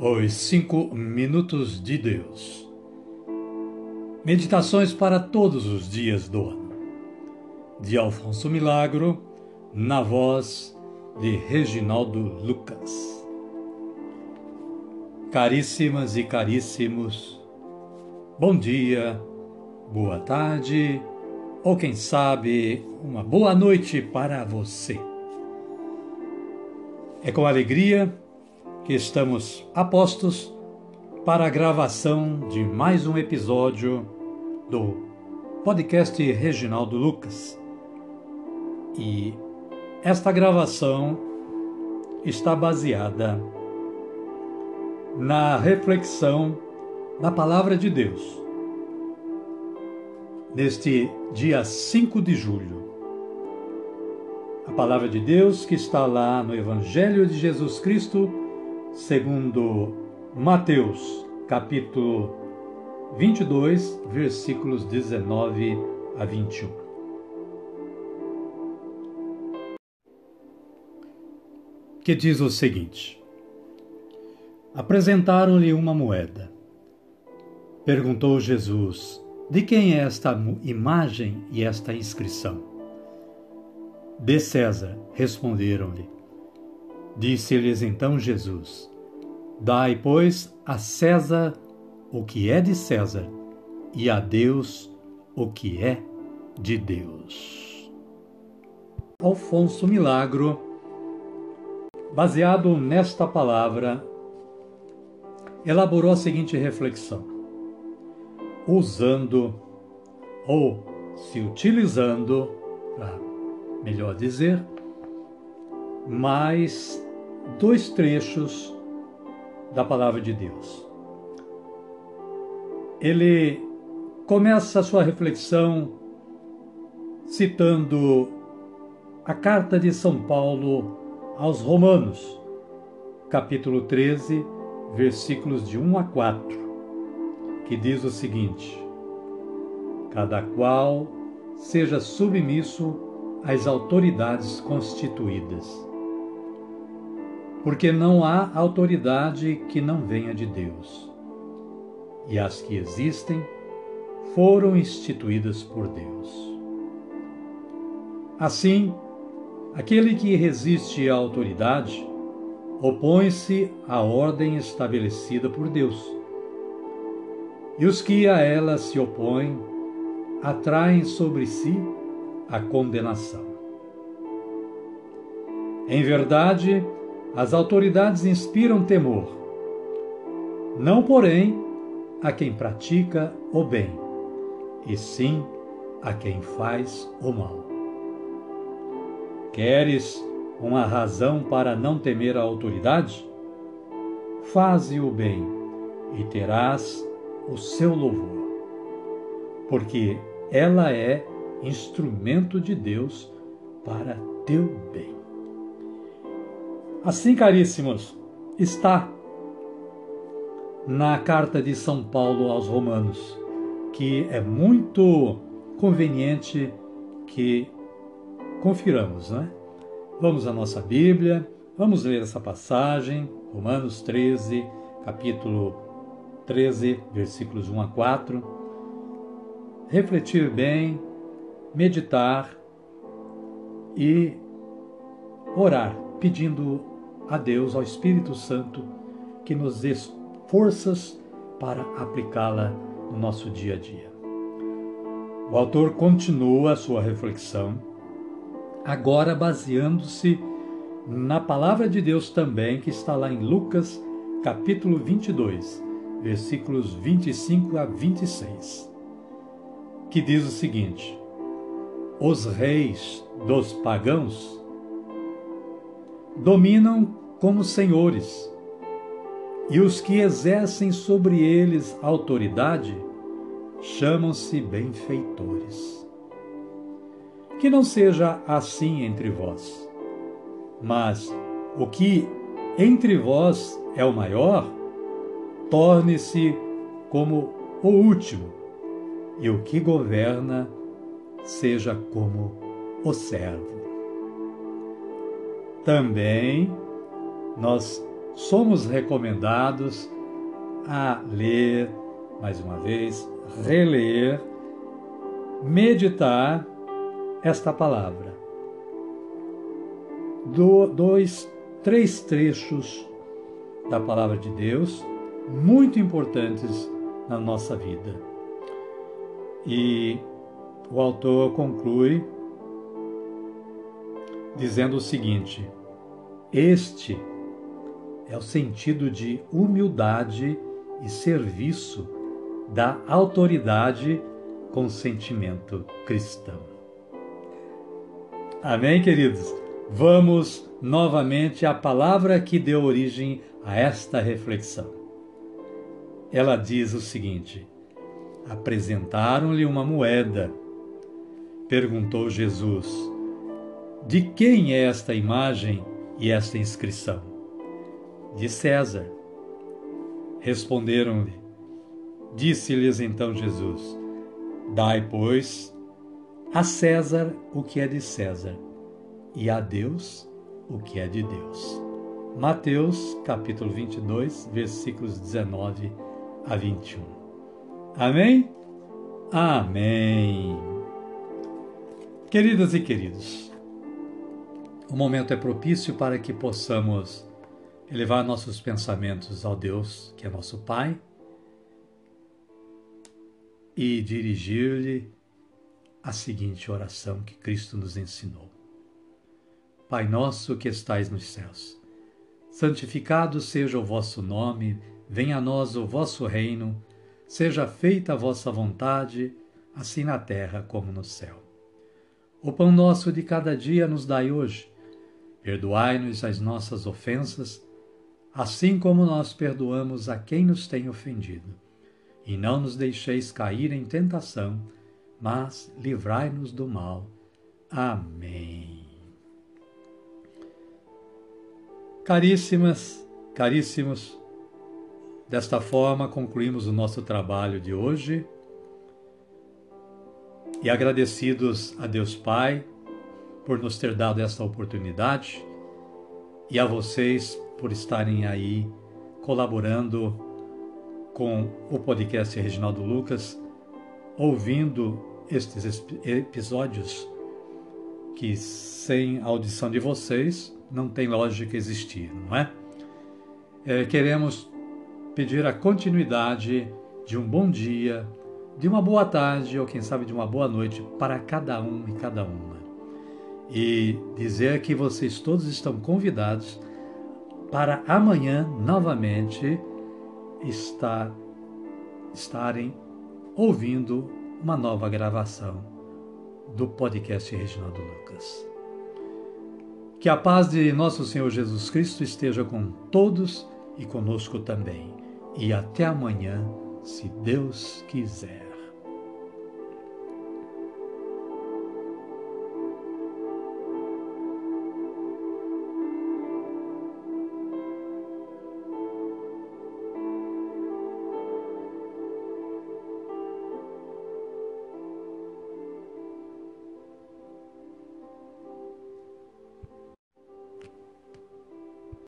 Os Cinco Minutos de Deus. Meditações para todos os dias do ano. De Alfonso Milagro, na voz de Reginaldo Lucas. Caríssimas e caríssimos, bom dia, boa tarde ou quem sabe uma boa noite para você. É com alegria que estamos apostos para a gravação de mais um episódio do podcast Reginaldo Lucas. E esta gravação está baseada na reflexão da Palavra de Deus. Neste dia 5 de julho, a palavra de Deus que está lá no Evangelho de Jesus Cristo, segundo Mateus, capítulo 22, versículos 19 a 21. Que diz o seguinte: Apresentaram-lhe uma moeda. Perguntou Jesus: De quem é esta imagem e esta inscrição? De César, responderam-lhe. Disse-lhes então Jesus: Dai, pois, a César o que é de César, e a Deus o que é de Deus. Alfonso Milagro, baseado nesta palavra, elaborou a seguinte reflexão: usando ou se utilizando, para melhor dizer, mais dois trechos da palavra de Deus. Ele começa a sua reflexão citando a carta de São Paulo aos Romanos, capítulo 13, versículos de 1 a 4, que diz o seguinte: Cada qual seja submisso às autoridades constituídas. Porque não há autoridade que não venha de Deus. E as que existem foram instituídas por Deus. Assim, aquele que resiste à autoridade opõe-se à ordem estabelecida por Deus. E os que a ela se opõem atraem sobre si a condenação. Em verdade, as autoridades inspiram temor, não, porém, a quem pratica o bem, e sim a quem faz o mal. Queres uma razão para não temer a autoridade? Faze o bem e terás o seu louvor, porque ela é instrumento de Deus para teu bem. Assim, caríssimos, está na carta de São Paulo aos Romanos, que é muito conveniente que confiramos, né? Vamos à nossa Bíblia, vamos ler essa passagem, Romanos 13, capítulo 13, versículos 1 a 4. Refletir bem, meditar e orar, pedindo a Deus, ao Espírito Santo, que nos dê forças para aplicá-la no nosso dia a dia. O autor continua a sua reflexão, agora baseando-se na palavra de Deus também, que está lá em Lucas, capítulo 22, versículos 25 a 26, que diz o seguinte: os reis dos pagãos dominam como senhores, e os que exercem sobre eles autoridade chamam-se benfeitores. Que não seja assim entre vós, mas o que entre vós é o maior, torne-se como o último, e o que governa seja como o servo. Também nós somos recomendados a ler, mais uma vez, reler, meditar esta palavra. Do, dois, três trechos da palavra de Deus muito importantes na nossa vida. E o autor conclui dizendo o seguinte: Este é o sentido de humildade e serviço da autoridade com sentimento cristão. Amém, queridos? Vamos novamente à palavra que deu origem a esta reflexão. Ela diz o seguinte: Apresentaram-lhe uma moeda. Perguntou Jesus: De quem é esta imagem e esta inscrição? De César. Responderam-lhe. Disse-lhes então Jesus: Dai, pois, a César o que é de César, e a Deus o que é de Deus. Mateus, capítulo 22, versículos 19 a 21. Amém? Amém. Queridas e queridos, o momento é propício para que possamos elevar nossos pensamentos ao Deus que é nosso Pai e dirigir-lhe a seguinte oração que Cristo nos ensinou: Pai nosso que estais nos céus, santificado seja o vosso nome, venha a nós o vosso reino, seja feita a vossa vontade, assim na terra como no céu. O pão nosso de cada dia nos dai hoje. Perdoai-nos as nossas ofensas, assim como nós perdoamos a quem nos tem ofendido. E não nos deixeis cair em tentação, mas livrai-nos do mal. Amém. Caríssimas, caríssimos, desta forma concluímos o nosso trabalho de hoje e agradecidos a Deus Pai por nos ter dado esta oportunidade e a vocês por estarem aí colaborando com o podcast Reginaldo Lucas, ouvindo estes episódios que sem a audição de vocês não tem lógica existir, não é? é queremos pedir a continuidade de um bom dia, de uma boa tarde ou quem sabe de uma boa noite para cada um e cada uma. E dizer que vocês todos estão convidados para amanhã novamente estar, estarem ouvindo uma nova gravação do podcast Reginaldo Lucas. Que a paz de nosso Senhor Jesus Cristo esteja com todos e conosco também. E até amanhã, se Deus quiser.